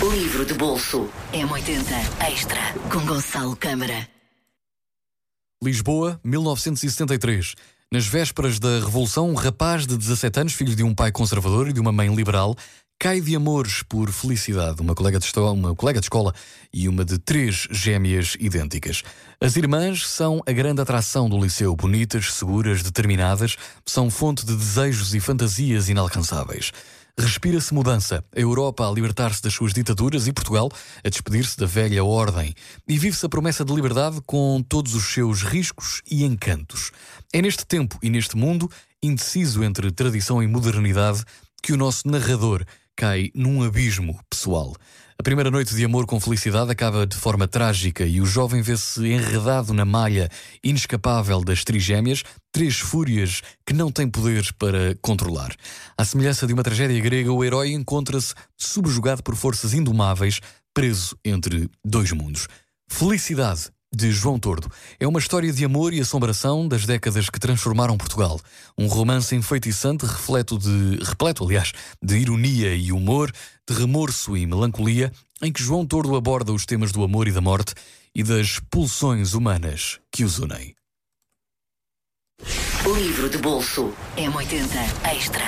Livro de bolso M80 Extra com Gonçalo Câmara. Lisboa, 1973. Nas vésperas da Revolução, um rapaz de 17 anos, filho de um pai conservador e de uma mãe liberal, cai de amores por felicidade, uma colega de, escola, uma colega de escola e uma de três gêmeas idênticas. As irmãs são a grande atração do liceu, bonitas, seguras, determinadas, são fonte de desejos e fantasias inalcançáveis. Respira-se mudança, a Europa a libertar-se das suas ditaduras e Portugal a despedir-se da velha ordem. E vive-se a promessa de liberdade com todos os seus riscos e encantos. É neste tempo e neste mundo, indeciso entre tradição e modernidade, que o nosso narrador cai num abismo pessoal. A primeira noite de amor com felicidade acaba de forma trágica e o jovem vê-se enredado na malha inescapável das trigêmeas, três fúrias que não têm poderes para controlar. À semelhança de uma tragédia grega, o herói encontra-se subjugado por forças indomáveis, preso entre dois mundos. Felicidade de João Tordo. É uma história de amor e assombração das décadas que transformaram Portugal. Um romance enfeitiçante, refleto de, repleto, aliás, de ironia e humor, de remorso e melancolia, em que João Tordo aborda os temas do amor e da morte e das pulsões humanas que os unem. Livro de bolso M80 Extra.